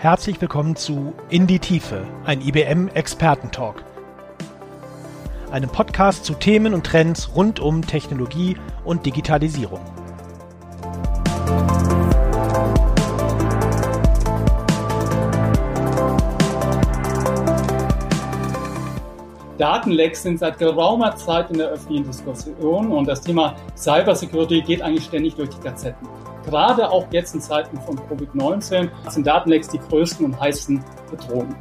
Herzlich willkommen zu In die Tiefe, ein IBM Expertentalk. Einem Podcast zu Themen und Trends rund um Technologie und Digitalisierung. Datenlecks sind seit geraumer Zeit in der öffentlichen Diskussion und das Thema Cybersecurity geht eigentlich ständig durch die Gazetten. Gerade auch jetzt in Zeiten von Covid-19 sind Datenlecks die größten und heißesten Bedrohungen.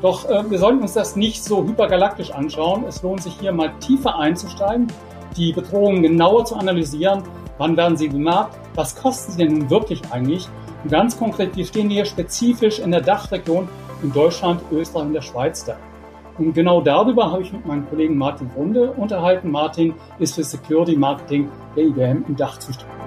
Doch äh, wir sollten uns das nicht so hypergalaktisch anschauen. Es lohnt sich hier mal tiefer einzusteigen, die Bedrohungen genauer zu analysieren. Wann werden sie bemerkt? Was kosten sie denn nun wirklich eigentlich? Und ganz konkret, wir stehen hier spezifisch in der Dachregion in Deutschland, Österreich und der Schweiz da. Und genau darüber habe ich mit meinem Kollegen Martin Runde unterhalten. Martin ist für Security Marketing der IBM im Dach zuständig.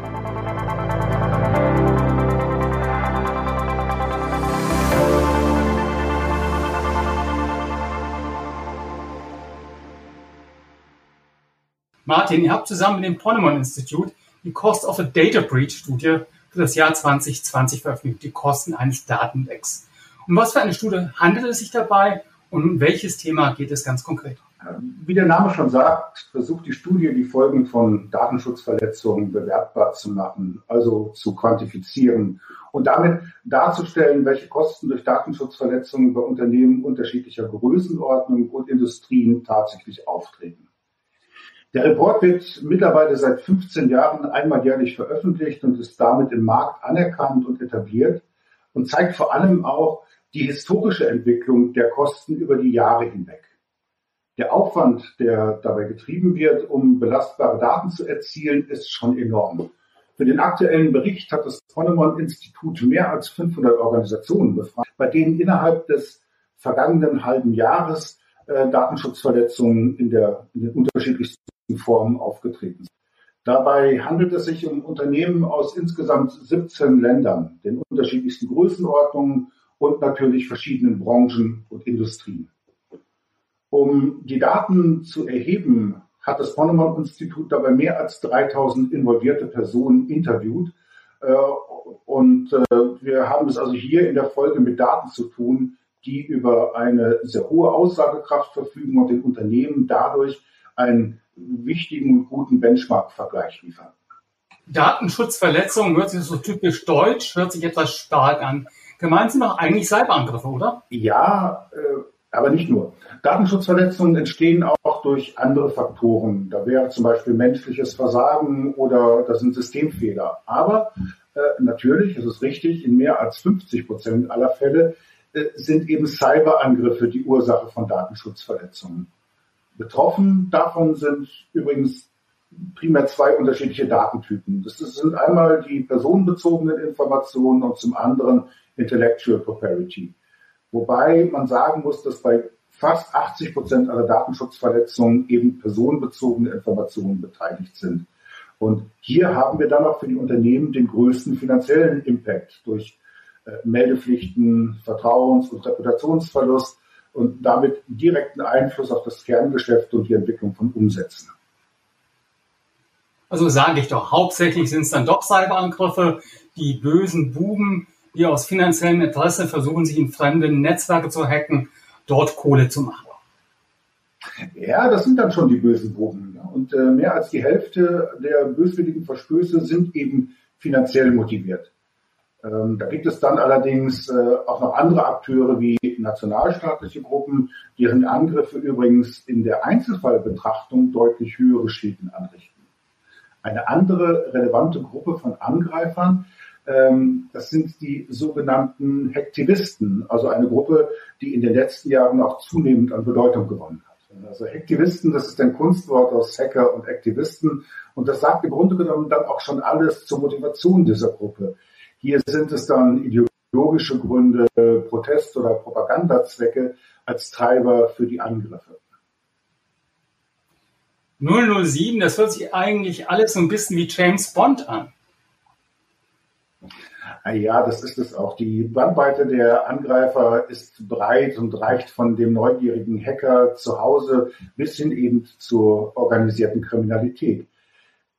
Martin, ihr habt zusammen mit dem Ponemon Institute die Cost of a Data Breach Studie für das Jahr 2020 veröffentlicht, die Kosten eines Datenlecks. Um was für eine Studie handelt es sich dabei und um welches Thema geht es ganz konkret? Wie der Name schon sagt, versucht die Studie die Folgen von Datenschutzverletzungen bewertbar zu machen, also zu quantifizieren und damit darzustellen, welche Kosten durch Datenschutzverletzungen bei Unternehmen unterschiedlicher Größenordnung und Industrien tatsächlich auftreten. Der Report wird mittlerweile seit 15 Jahren einmal jährlich veröffentlicht und ist damit im Markt anerkannt und etabliert und zeigt vor allem auch die historische Entwicklung der Kosten über die Jahre hinweg. Der Aufwand, der dabei getrieben wird, um belastbare Daten zu erzielen, ist schon enorm. Für den aktuellen Bericht hat das Ponemon-Institut mehr als 500 Organisationen befragt, bei denen innerhalb des vergangenen halben Jahres äh, Datenschutzverletzungen in, der, in den unterschiedlichsten Formen aufgetreten. Dabei handelt es sich um Unternehmen aus insgesamt 17 Ländern, den unterschiedlichsten Größenordnungen und natürlich verschiedenen Branchen und Industrien. Um die Daten zu erheben, hat das Ponemon-Institut dabei mehr als 3000 involvierte Personen interviewt. Äh, und äh, wir haben es also hier in der Folge mit Daten zu tun, die über eine sehr hohe Aussagekraft verfügen und den Unternehmen dadurch einen wichtigen und guten Benchmark-Vergleich liefern. Datenschutzverletzungen hört sich so typisch deutsch, hört sich etwas stark an. Gemeint sind doch eigentlich Cyberangriffe, oder? Ja, äh, aber nicht nur. Datenschutzverletzungen entstehen auch durch andere Faktoren. Da wäre zum Beispiel menschliches Versagen oder das sind Systemfehler. Aber äh, natürlich, es ist richtig, in mehr als 50 Prozent aller Fälle äh, sind eben Cyberangriffe die Ursache von Datenschutzverletzungen. Betroffen davon sind übrigens primär zwei unterschiedliche Datentypen. Das sind einmal die personenbezogenen Informationen und zum anderen Intellectual Property. Wobei man sagen muss, dass bei fast 80 Prozent aller Datenschutzverletzungen eben personenbezogene Informationen beteiligt sind. Und hier haben wir dann auch für die Unternehmen den größten finanziellen Impact durch äh, Meldepflichten, Vertrauens- und Reputationsverlust und damit direkten Einfluss auf das Kerngeschäft und die Entwicklung von Umsätzen. Also sage ich doch, hauptsächlich sind es dann doch Cyberangriffe, die bösen Buben, die aus finanziellem Interesse versuchen, sich in fremde Netzwerke zu hacken, dort Kohle zu machen. Ja, das sind dann schon die bösen Buben. Und äh, mehr als die Hälfte der böswilligen Verstöße sind eben finanziell motiviert. Ähm, da gibt es dann allerdings äh, auch noch andere Akteure wie nationalstaatliche Gruppen, deren Angriffe übrigens in der Einzelfallbetrachtung deutlich höhere Schäden anrichten. Eine andere relevante Gruppe von Angreifern, ähm, das sind die sogenannten Hektivisten, also eine Gruppe, die in den letzten Jahren auch zunehmend an Bedeutung gewonnen hat. Also Hektivisten, das ist ein Kunstwort aus Hacker und Aktivisten und das sagt im Grunde genommen dann auch schon alles zur Motivation dieser Gruppe. Hier sind es dann ideologische Gründe, Protest- oder Propagandazwecke als Treiber für die Angriffe. 007, das hört sich eigentlich alles so ein bisschen wie James Bond an. Ah ja, das ist es auch. Die Bandbreite der Angreifer ist breit und reicht von dem neugierigen Hacker zu Hause bis hin eben zur organisierten Kriminalität.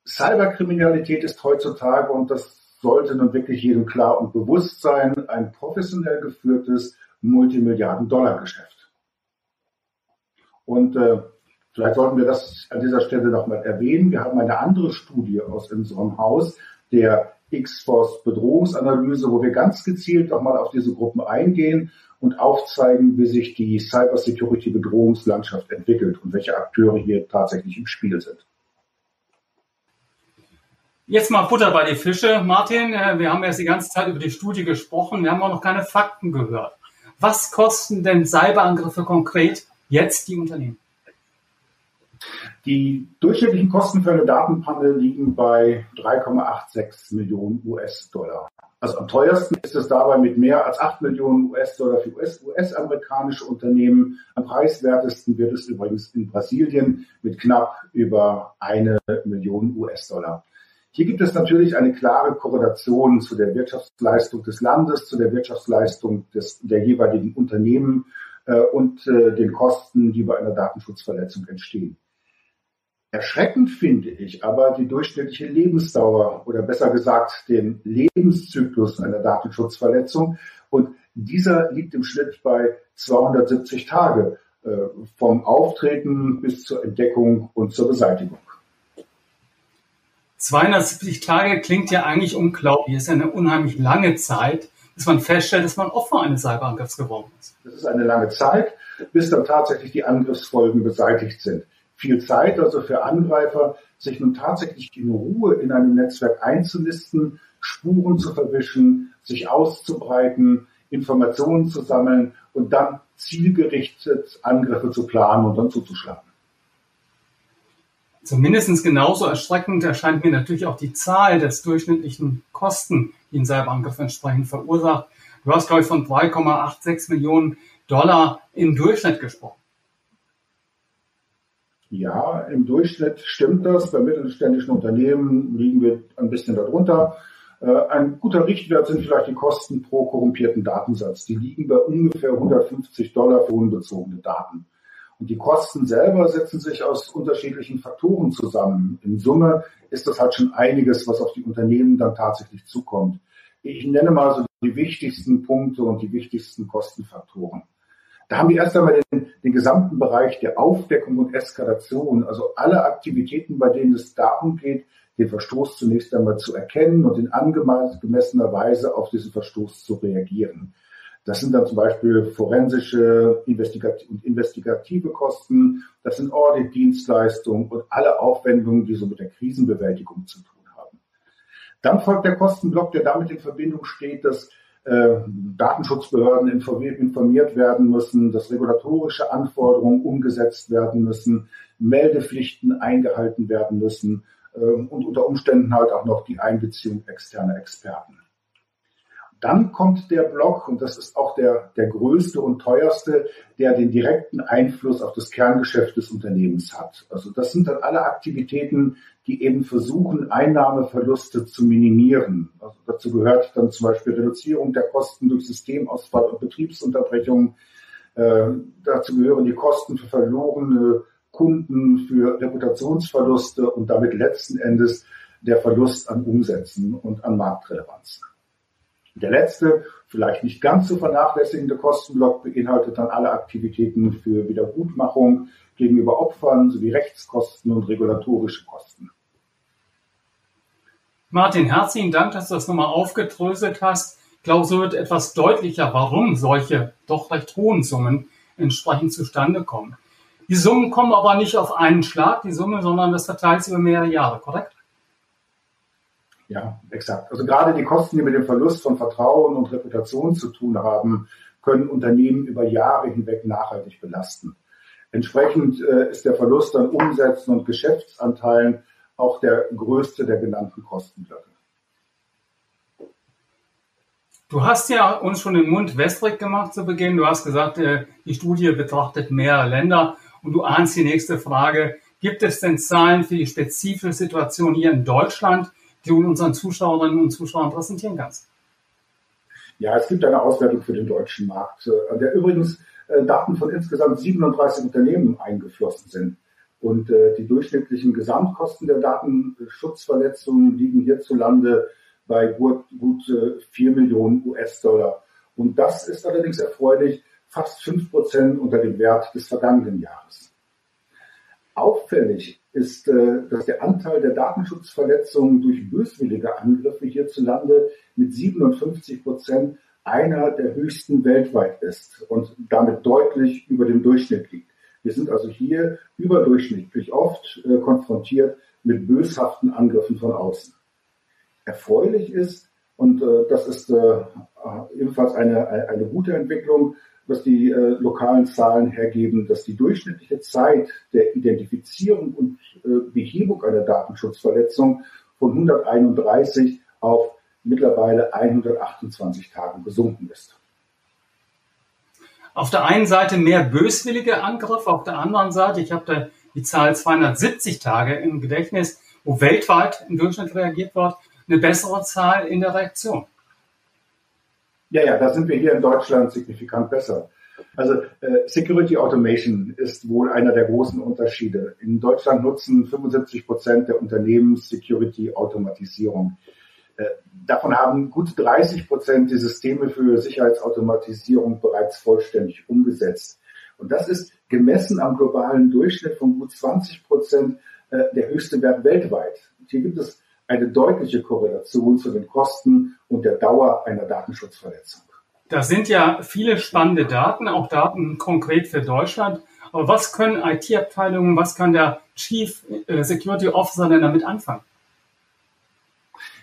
Cyberkriminalität ist heutzutage, und das sollte nun wirklich jedem klar und bewusst sein, ein professionell geführtes Multimilliarden-Dollar-Geschäft. Und äh, vielleicht sollten wir das an dieser Stelle nochmal erwähnen. Wir haben eine andere Studie aus unserem Haus, der X-Force Bedrohungsanalyse, wo wir ganz gezielt nochmal auf diese Gruppen eingehen und aufzeigen, wie sich die Cybersecurity Bedrohungslandschaft entwickelt und welche Akteure hier tatsächlich im Spiel sind. Jetzt mal Butter bei die Fische. Martin, äh, wir haben jetzt die ganze Zeit über die Studie gesprochen. Wir haben auch noch keine Fakten gehört. Was kosten denn Cyberangriffe konkret jetzt die Unternehmen? Die durchschnittlichen Kosten für eine Datenpanne liegen bei 3,86 Millionen US-Dollar. Also am teuersten ist es dabei mit mehr als 8 Millionen US-Dollar für US-amerikanische Unternehmen. Am preiswertesten wird es übrigens in Brasilien mit knapp über eine Million US-Dollar. Hier gibt es natürlich eine klare Korrelation zu der Wirtschaftsleistung des Landes, zu der Wirtschaftsleistung des, der jeweiligen Unternehmen äh, und äh, den Kosten, die bei einer Datenschutzverletzung entstehen. Erschreckend finde ich aber die durchschnittliche Lebensdauer oder besser gesagt den Lebenszyklus einer Datenschutzverletzung. Und dieser liegt im Schnitt bei 270 Tage äh, vom Auftreten bis zur Entdeckung und zur Beseitigung. 270 Tage klingt ja eigentlich unglaublich. Das ist ja eine unheimlich lange Zeit, bis man feststellt, dass man Opfer eines Cyberangriffs geworden ist. Das ist eine lange Zeit, bis dann tatsächlich die Angriffsfolgen beseitigt sind. Viel Zeit also für Angreifer, sich nun tatsächlich in Ruhe in einem Netzwerk einzunisten, Spuren zu verwischen, sich auszubreiten, Informationen zu sammeln und dann zielgerichtet Angriffe zu planen und dann zuzuschlagen. Zumindest genauso erschreckend erscheint mir natürlich auch die Zahl des durchschnittlichen Kosten, die ein Cyberangriff entsprechend verursacht. Du hast, glaube ich, von 3,86 Millionen Dollar im Durchschnitt gesprochen. Ja, im Durchschnitt stimmt das. Bei mittelständischen Unternehmen liegen wir ein bisschen darunter. Äh, ein guter Richtwert sind vielleicht die Kosten pro korrumpierten Datensatz. Die liegen bei ungefähr 150 Dollar für unbezogene Daten. Und die Kosten selber setzen sich aus unterschiedlichen Faktoren zusammen. In Summe ist das halt schon einiges, was auf die Unternehmen dann tatsächlich zukommt. Ich nenne mal so die wichtigsten Punkte und die wichtigsten Kostenfaktoren. Da haben wir erst einmal den, den gesamten Bereich der Aufdeckung und Eskalation, also alle Aktivitäten, bei denen es darum geht, den Verstoß zunächst einmal zu erkennen und in angemessener Weise auf diesen Verstoß zu reagieren. Das sind dann zum Beispiel forensische investigative, und investigative Kosten, das sind Audit-Dienstleistungen und alle Aufwendungen, die so mit der Krisenbewältigung zu tun haben. Dann folgt der Kostenblock, der damit in Verbindung steht, dass äh, Datenschutzbehörden informiert werden müssen, dass regulatorische Anforderungen umgesetzt werden müssen, Meldepflichten eingehalten werden müssen äh, und unter Umständen halt auch noch die Einbeziehung externer Experten. Dann kommt der Block, und das ist auch der, der größte und teuerste, der den direkten Einfluss auf das Kerngeschäft des Unternehmens hat. Also das sind dann alle Aktivitäten, die eben versuchen, Einnahmeverluste zu minimieren. Also dazu gehört dann zum Beispiel Reduzierung der Kosten durch Systemausfall und Betriebsunterbrechung. Äh, dazu gehören die Kosten für verlorene Kunden, für Reputationsverluste und damit letzten Endes der Verlust an Umsätzen und an Marktrelevanz. Der letzte, vielleicht nicht ganz zu vernachlässigende Kostenblock beinhaltet dann alle Aktivitäten für Wiedergutmachung gegenüber Opfern sowie Rechtskosten und regulatorische Kosten. Martin, herzlichen Dank, dass du das nochmal aufgedröselt hast. Ich glaube, so wird etwas deutlicher, warum solche doch recht hohen Summen entsprechend zustande kommen. Die Summen kommen aber nicht auf einen Schlag, die Summe, sondern das verteilt sich über mehrere Jahre, korrekt? Ja, exakt. Also gerade die Kosten, die mit dem Verlust von Vertrauen und Reputation zu tun haben, können Unternehmen über Jahre hinweg nachhaltig belasten. Entsprechend äh, ist der Verlust an Umsätzen und Geschäftsanteilen auch der größte der genannten Kostenblöcke. Du hast ja uns schon den Mund wässrig gemacht zu Beginn. Du hast gesagt, äh, die Studie betrachtet mehrere Länder und du ahnst die nächste Frage. Gibt es denn Zahlen für die spezifische Situation hier in Deutschland? Du unseren Zuschauerinnen und Zuschauern präsentieren kannst. Ja, es gibt eine Auswertung für den deutschen Markt, äh, an der übrigens äh, Daten von insgesamt 37 Unternehmen eingeflossen sind. Und äh, die durchschnittlichen Gesamtkosten der Datenschutzverletzungen liegen hierzulande bei gut, gut 4 Millionen US-Dollar. Und das ist allerdings erfreulich, fast 5 Prozent unter dem Wert des vergangenen Jahres. Auffällig ist, dass der Anteil der Datenschutzverletzungen durch böswillige Angriffe hierzulande mit 57 Prozent einer der höchsten weltweit ist und damit deutlich über dem Durchschnitt liegt. Wir sind also hier überdurchschnittlich oft äh, konfrontiert mit böshaften Angriffen von außen. Erfreulich ist, und äh, das ist äh, ebenfalls eine, eine gute Entwicklung, dass die äh, lokalen Zahlen hergeben, dass die durchschnittliche Zeit der Identifizierung und äh, Behebung einer Datenschutzverletzung von 131 auf mittlerweile 128 Tagen gesunken ist. Auf der einen Seite mehr böswillige Angriffe, auf der anderen Seite, ich habe da die Zahl 270 Tage im Gedächtnis, wo weltweit im Durchschnitt reagiert wird, eine bessere Zahl in der Reaktion. Ja, ja, da sind wir hier in Deutschland signifikant besser. Also äh, Security Automation ist wohl einer der großen Unterschiede. In Deutschland nutzen 75 Prozent der Unternehmen Security Automatisierung. Äh, davon haben gut 30 Prozent die Systeme für Sicherheitsautomatisierung bereits vollständig umgesetzt. Und das ist gemessen am globalen Durchschnitt von gut 20 Prozent äh, der höchste Wert weltweit. Und hier gibt es eine deutliche Korrelation zu den Kosten und der Dauer einer Datenschutzverletzung. Das sind ja viele spannende Daten, auch Daten konkret für Deutschland. Aber was können IT-Abteilungen, was kann der Chief äh, Security Officer denn damit anfangen?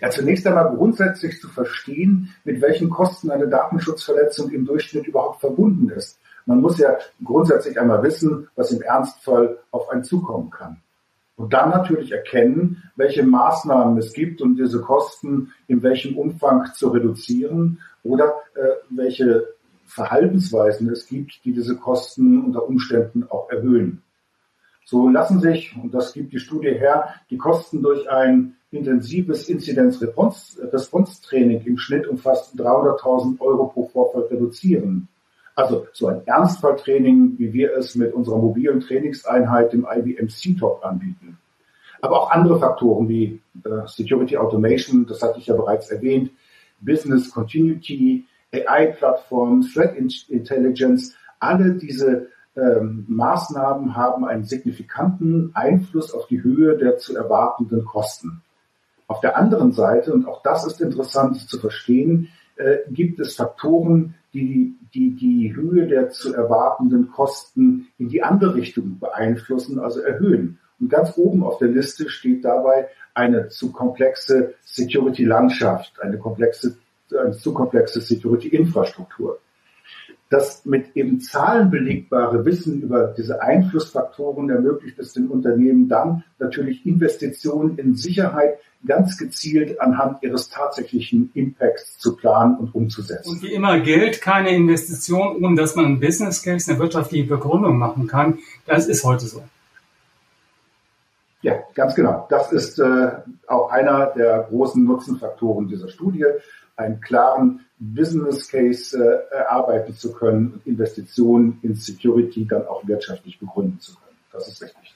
Ja, zunächst einmal grundsätzlich zu verstehen, mit welchen Kosten eine Datenschutzverletzung im Durchschnitt überhaupt verbunden ist. Man muss ja grundsätzlich einmal wissen, was im Ernstfall auf einen zukommen kann. Und dann natürlich erkennen, welche Maßnahmen es gibt, um diese Kosten in welchem Umfang zu reduzieren oder äh, welche Verhaltensweisen es gibt, die diese Kosten unter Umständen auch erhöhen. So lassen sich, und das gibt die Studie her, die Kosten durch ein intensives Inzidenz-Response-Training im Schnitt um fast 300.000 Euro pro Vorfall reduzieren. Also so ein Ernstfalltraining, wie wir es mit unserer mobilen Trainingseinheit, dem IBM C-Top anbieten. Aber auch andere Faktoren wie äh, Security Automation, das hatte ich ja bereits erwähnt, Business Continuity, AI-Plattformen, Threat Intelligence, alle diese ähm, Maßnahmen haben einen signifikanten Einfluss auf die Höhe der zu erwartenden Kosten. Auf der anderen Seite, und auch das ist interessant zu verstehen, äh, gibt es Faktoren, die, die die Höhe der zu erwartenden Kosten in die andere Richtung beeinflussen, also erhöhen. Und ganz oben auf der Liste steht dabei eine zu komplexe Security-Landschaft, eine komplexe, eine zu komplexe Security-Infrastruktur. Das mit eben Zahlen belegbare Wissen über diese Einflussfaktoren ermöglicht es den Unternehmen dann natürlich Investitionen in Sicherheit ganz gezielt anhand ihres tatsächlichen Impacts zu planen und umzusetzen. Und wie immer gilt, keine Investition, ohne dass man ein Business Case, eine wirtschaftliche Begründung machen kann. Das ist heute so. Ja, ganz genau. Das ist äh, auch einer der großen Nutzenfaktoren dieser Studie, einen klaren Business Case äh, erarbeiten zu können und Investitionen in Security dann auch wirtschaftlich begründen zu können. Das ist richtig.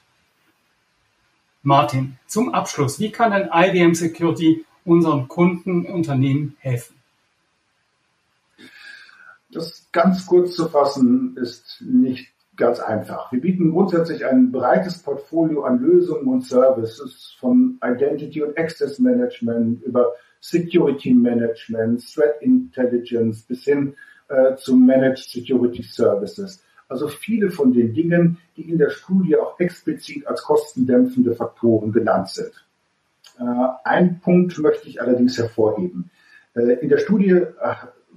Martin, zum Abschluss, wie kann denn IBM Security unseren Kunden, Unternehmen helfen? Das ganz kurz zu fassen ist nicht ganz einfach. Wir bieten grundsätzlich ein breites Portfolio an Lösungen und Services von Identity und Access Management über Security Management, Threat Intelligence bis hin äh, zu Managed Security Services. Also viele von den Dingen, die in der Studie auch explizit als kostendämpfende Faktoren genannt sind. Äh, ein Punkt möchte ich allerdings hervorheben. Äh, in der Studie,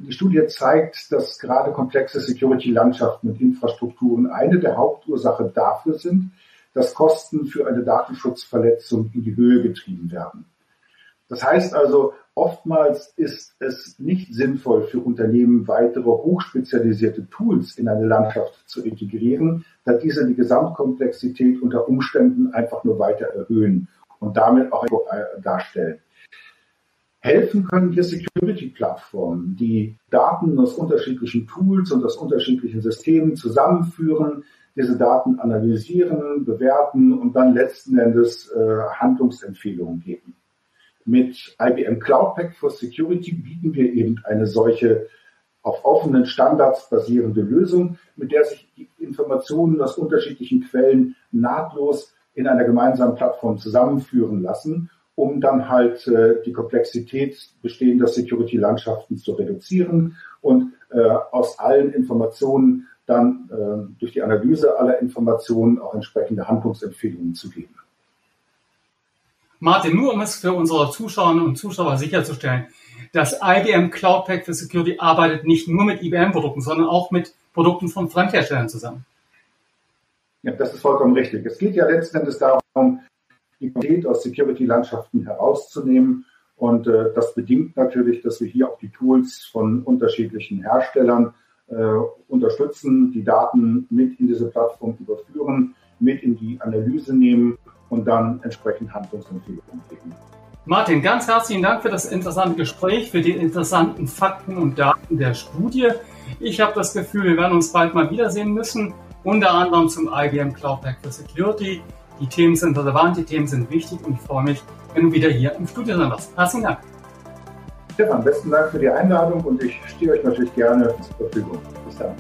die Studie zeigt, dass gerade komplexe Security-Landschaften und Infrastrukturen eine der Hauptursachen dafür sind, dass Kosten für eine Datenschutzverletzung in die Höhe getrieben werden. Das heißt also, oftmals ist es nicht sinnvoll für Unternehmen, weitere hochspezialisierte Tools in eine Landschaft zu integrieren, da diese die Gesamtkomplexität unter Umständen einfach nur weiter erhöhen und damit auch darstellen. Helfen können hier Security-Plattformen, die Daten aus unterschiedlichen Tools und aus unterschiedlichen Systemen zusammenführen, diese Daten analysieren, bewerten und dann letzten Endes äh, Handlungsempfehlungen geben. mit IBM Cloud Pack for Security bieten wir eben eine solche auf offenen Standards basierende Lösung, mit der sich die Informationen aus unterschiedlichen Quellen nahtlos in einer gemeinsamen Plattform zusammenführen lassen, um dann halt äh, die Komplexität bestehender Security-Landschaften zu reduzieren und äh, aus allen Informationen dann äh, durch die Analyse aller Informationen auch entsprechende Handlungsempfehlungen zu geben. Martin, nur um es für unsere Zuschauerinnen und Zuschauer sicherzustellen, das IBM Cloud Pack für Security arbeitet nicht nur mit IBM-Produkten, sondern auch mit Produkten von Fremdherstellern zusammen. Ja, das ist vollkommen richtig. Es geht ja letzten Endes darum, die Qualität aus Security-Landschaften herauszunehmen. Und äh, das bedingt natürlich, dass wir hier auch die Tools von unterschiedlichen Herstellern äh, unterstützen, die Daten mit in diese Plattform überführen, mit in die Analyse nehmen und dann entsprechend Handlungsempfehlungen geben. Martin, ganz herzlichen Dank für das interessante Gespräch, für die interessanten Fakten und Daten der Studie. Ich habe das Gefühl, wir werden uns bald mal wiedersehen müssen, unter anderem zum IBM Cloud Pack for Security. Die Themen sind relevant, die Themen sind wichtig und ich freue mich, wenn du wieder hier im Studio sein wirst. Herzlichen Dank. Stefan, besten Dank für die Einladung und ich stehe euch natürlich gerne zur Verfügung. Bis dann.